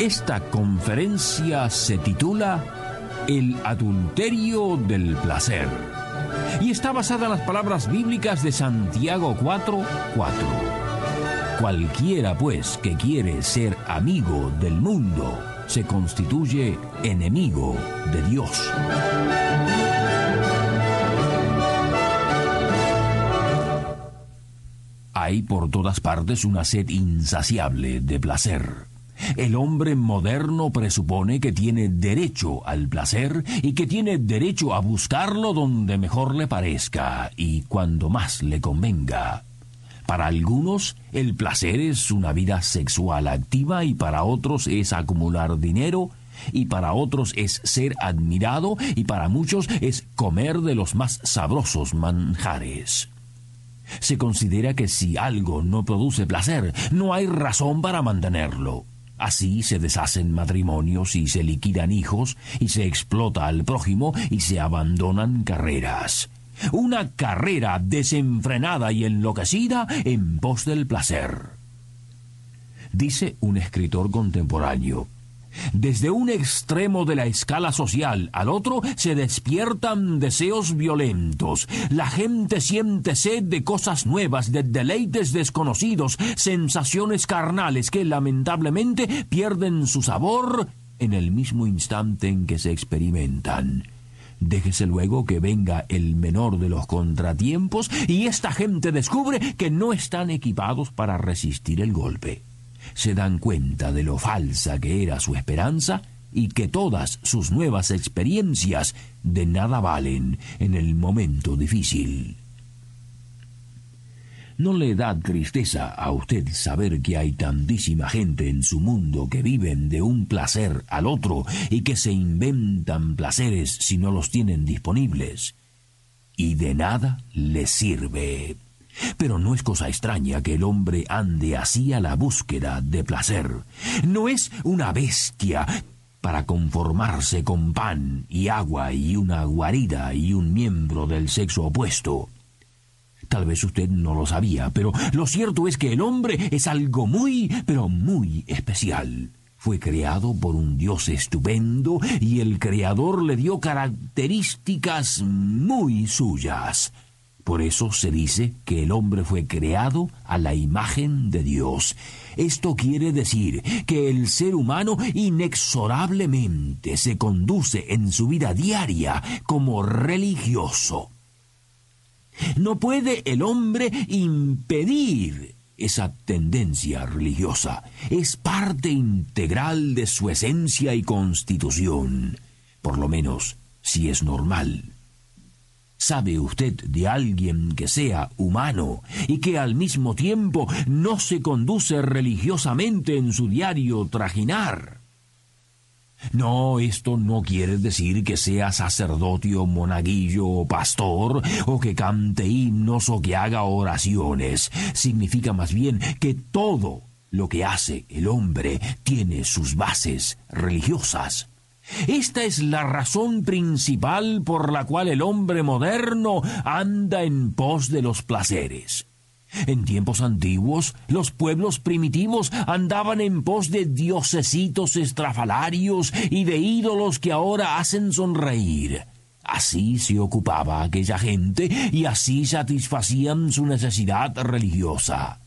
Esta conferencia se titula El adulterio del placer y está basada en las palabras bíblicas de Santiago 4:4. Cualquiera pues que quiere ser amigo del mundo se constituye enemigo de Dios. Hay por todas partes una sed insaciable de placer. El hombre moderno presupone que tiene derecho al placer y que tiene derecho a buscarlo donde mejor le parezca y cuando más le convenga. Para algunos, el placer es una vida sexual activa y para otros es acumular dinero y para otros es ser admirado y para muchos es comer de los más sabrosos manjares. Se considera que si algo no produce placer, no hay razón para mantenerlo. Así se deshacen matrimonios y se liquidan hijos y se explota al prójimo y se abandonan carreras. Una carrera desenfrenada y enloquecida en pos del placer. Dice un escritor contemporáneo, desde un extremo de la escala social al otro se despiertan deseos violentos. La gente siente sed de cosas nuevas, de deleites desconocidos, sensaciones carnales que lamentablemente pierden su sabor en el mismo instante en que se experimentan. Déjese luego que venga el menor de los contratiempos y esta gente descubre que no están equipados para resistir el golpe se dan cuenta de lo falsa que era su esperanza y que todas sus nuevas experiencias de nada valen en el momento difícil. ¿No le da tristeza a usted saber que hay tantísima gente en su mundo que viven de un placer al otro y que se inventan placeres si no los tienen disponibles? Y de nada les sirve. Pero no es cosa extraña que el hombre ande así a la búsqueda de placer. No es una bestia para conformarse con pan y agua y una guarida y un miembro del sexo opuesto. Tal vez usted no lo sabía, pero lo cierto es que el hombre es algo muy, pero muy especial. Fue creado por un Dios estupendo y el Creador le dio características muy suyas. Por eso se dice que el hombre fue creado a la imagen de Dios. Esto quiere decir que el ser humano inexorablemente se conduce en su vida diaria como religioso. No puede el hombre impedir esa tendencia religiosa. Es parte integral de su esencia y constitución, por lo menos si es normal. ¿Sabe usted de alguien que sea humano y que al mismo tiempo no se conduce religiosamente en su diario trajinar? No, esto no quiere decir que sea sacerdote o monaguillo o pastor, o que cante himnos o que haga oraciones. Significa más bien que todo lo que hace el hombre tiene sus bases religiosas. Esta es la razón principal por la cual el hombre moderno anda en pos de los placeres. En tiempos antiguos, los pueblos primitivos andaban en pos de diosesitos estrafalarios y de ídolos que ahora hacen sonreír. Así se ocupaba aquella gente y así satisfacían su necesidad religiosa.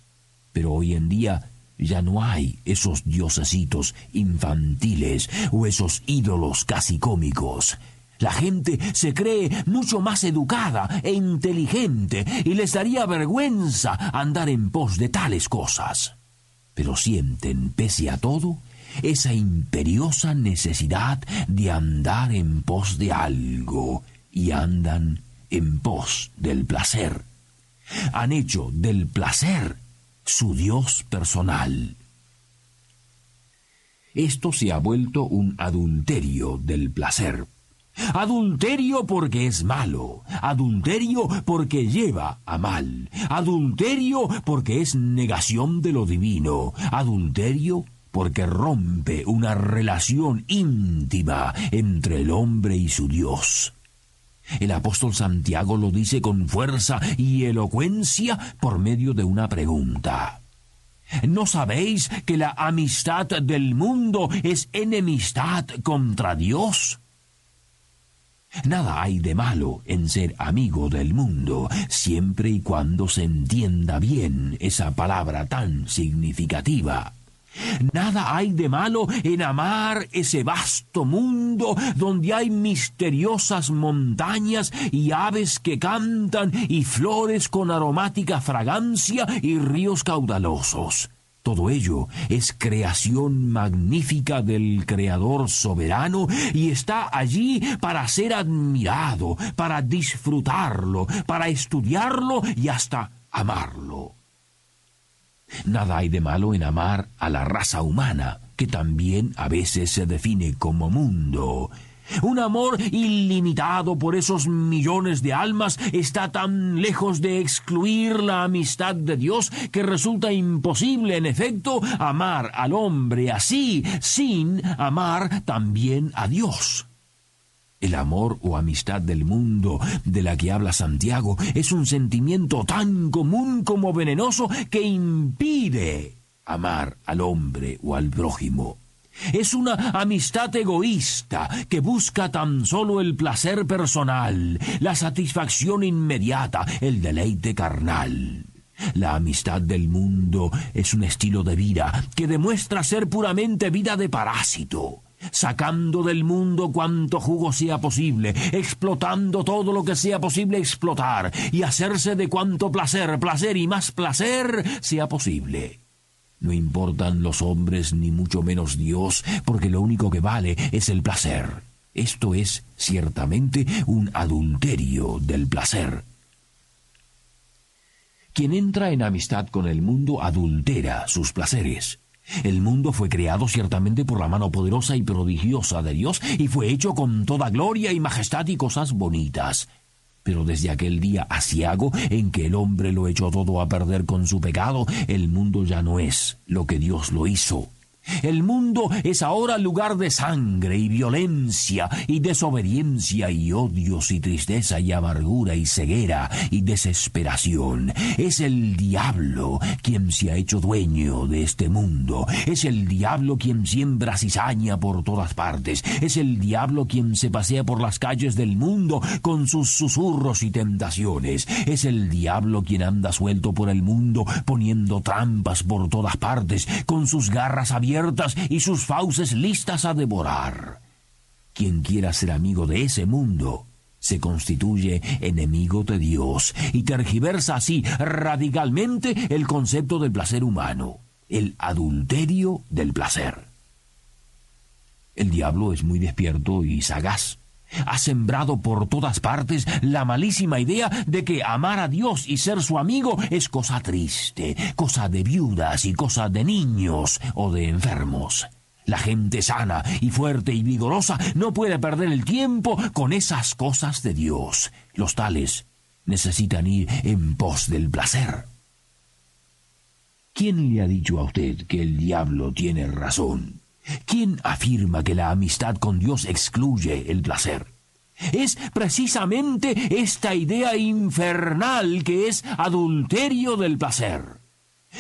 Pero hoy en día ya no hay esos diosesitos infantiles o esos ídolos casi cómicos. La gente se cree mucho más educada e inteligente y les daría vergüenza andar en pos de tales cosas. Pero sienten, pese a todo, esa imperiosa necesidad de andar en pos de algo y andan en pos del placer. Han hecho del placer su Dios personal. Esto se ha vuelto un adulterio del placer. Adulterio porque es malo, adulterio porque lleva a mal, adulterio porque es negación de lo divino, adulterio porque rompe una relación íntima entre el hombre y su Dios. El apóstol Santiago lo dice con fuerza y elocuencia por medio de una pregunta. ¿No sabéis que la amistad del mundo es enemistad contra Dios? Nada hay de malo en ser amigo del mundo, siempre y cuando se entienda bien esa palabra tan significativa. Nada hay de malo en amar ese vasto mundo donde hay misteriosas montañas y aves que cantan y flores con aromática fragancia y ríos caudalosos. Todo ello es creación magnífica del Creador soberano y está allí para ser admirado, para disfrutarlo, para estudiarlo y hasta amarlo. Nada hay de malo en amar a la raza humana, que también a veces se define como mundo. Un amor ilimitado por esos millones de almas está tan lejos de excluir la amistad de Dios que resulta imposible, en efecto, amar al hombre así sin amar también a Dios. El amor o amistad del mundo de la que habla Santiago es un sentimiento tan común como venenoso que impide amar al hombre o al prójimo. Es una amistad egoísta que busca tan solo el placer personal, la satisfacción inmediata, el deleite carnal. La amistad del mundo es un estilo de vida que demuestra ser puramente vida de parásito sacando del mundo cuanto jugo sea posible, explotando todo lo que sea posible explotar, y hacerse de cuanto placer, placer y más placer sea posible. No importan los hombres ni mucho menos Dios, porque lo único que vale es el placer. Esto es ciertamente un adulterio del placer. Quien entra en amistad con el mundo adultera sus placeres. El mundo fue creado ciertamente por la mano poderosa y prodigiosa de Dios y fue hecho con toda gloria y majestad y cosas bonitas. Pero desde aquel día asiago en que el hombre lo echó todo a perder con su pecado, el mundo ya no es lo que Dios lo hizo. El mundo es ahora lugar de sangre y violencia y desobediencia y odios y tristeza y amargura y ceguera y desesperación. Es el diablo quien se ha hecho dueño de este mundo. Es el diablo quien siembra cizaña por todas partes. Es el diablo quien se pasea por las calles del mundo con sus susurros y tentaciones. Es el diablo quien anda suelto por el mundo poniendo trampas por todas partes con sus garras y sus fauces listas a devorar. Quien quiera ser amigo de ese mundo se constituye enemigo de Dios y tergiversa así radicalmente el concepto del placer humano, el adulterio del placer. El diablo es muy despierto y sagaz. Ha sembrado por todas partes la malísima idea de que amar a Dios y ser su amigo es cosa triste, cosa de viudas y cosa de niños o de enfermos. La gente sana y fuerte y vigorosa no puede perder el tiempo con esas cosas de Dios. Los tales necesitan ir en pos del placer. ¿Quién le ha dicho a usted que el diablo tiene razón? ¿Quién afirma que la amistad con Dios excluye el placer? Es precisamente esta idea infernal que es adulterio del placer.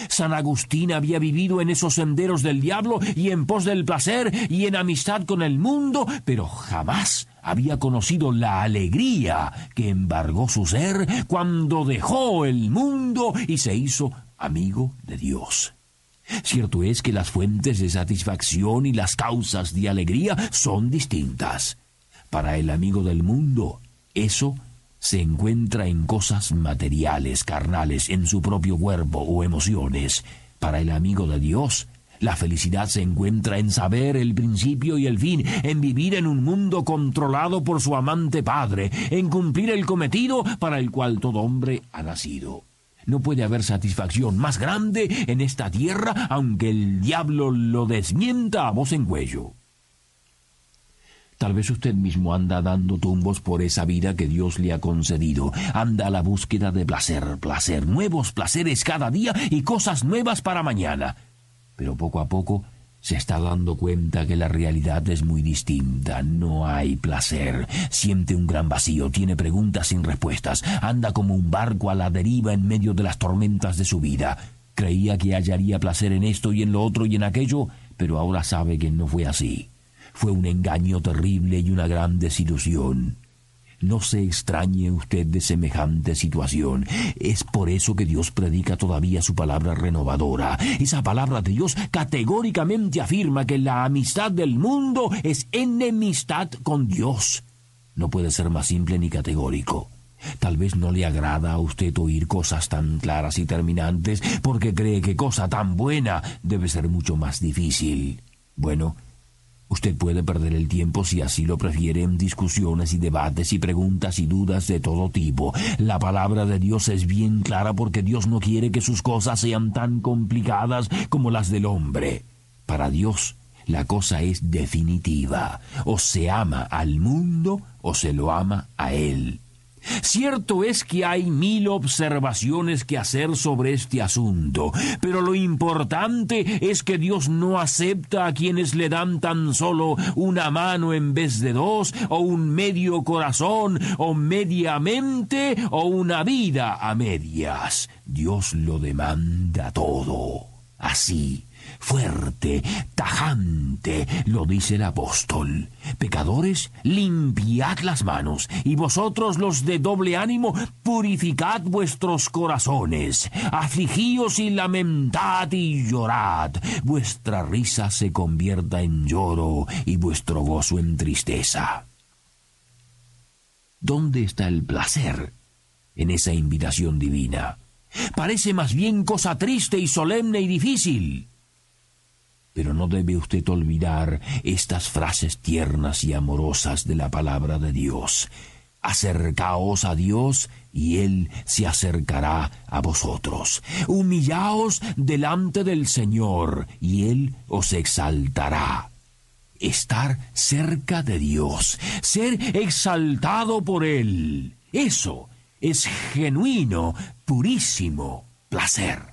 San Agustín había vivido en esos senderos del diablo y en pos del placer y en amistad con el mundo, pero jamás había conocido la alegría que embargó su ser cuando dejó el mundo y se hizo amigo de Dios. Cierto es que las fuentes de satisfacción y las causas de alegría son distintas. Para el amigo del mundo, eso se encuentra en cosas materiales, carnales, en su propio cuerpo o emociones. Para el amigo de Dios, la felicidad se encuentra en saber el principio y el fin, en vivir en un mundo controlado por su amante Padre, en cumplir el cometido para el cual todo hombre ha nacido. No puede haber satisfacción más grande en esta tierra, aunque el diablo lo desmienta a voz en cuello. Tal vez usted mismo anda dando tumbos por esa vida que Dios le ha concedido. Anda a la búsqueda de placer, placer, nuevos placeres cada día y cosas nuevas para mañana. Pero poco a poco se está dando cuenta que la realidad es muy distinta. No hay placer. Siente un gran vacío, tiene preguntas sin respuestas, anda como un barco a la deriva en medio de las tormentas de su vida. Creía que hallaría placer en esto y en lo otro y en aquello, pero ahora sabe que no fue así. Fue un engaño terrible y una gran desilusión. No se extrañe usted de semejante situación. Es por eso que Dios predica todavía su palabra renovadora. Esa palabra de Dios categóricamente afirma que la amistad del mundo es enemistad con Dios. No puede ser más simple ni categórico. Tal vez no le agrada a usted oír cosas tan claras y terminantes porque cree que cosa tan buena debe ser mucho más difícil. Bueno, Usted puede perder el tiempo si así lo prefiere en discusiones y debates y preguntas y dudas de todo tipo. La palabra de Dios es bien clara porque Dios no quiere que sus cosas sean tan complicadas como las del hombre. Para Dios, la cosa es definitiva. O se ama al mundo o se lo ama a Él. Cierto es que hay mil observaciones que hacer sobre este asunto, pero lo importante es que Dios no acepta a quienes le dan tan solo una mano en vez de dos, o un medio corazón, o media mente, o una vida a medias. Dios lo demanda todo. Así fuerte, tajante, lo dice el apóstol. Pecadores, limpiad las manos, y vosotros los de doble ánimo, purificad vuestros corazones. Afligíos y lamentad y llorad. Vuestra risa se convierta en lloro y vuestro gozo en tristeza. ¿Dónde está el placer en esa invitación divina? Parece más bien cosa triste y solemne y difícil. Pero no debe usted olvidar estas frases tiernas y amorosas de la palabra de Dios. Acercaos a Dios y Él se acercará a vosotros. Humillaos delante del Señor y Él os exaltará. Estar cerca de Dios, ser exaltado por Él. Eso es genuino, purísimo placer.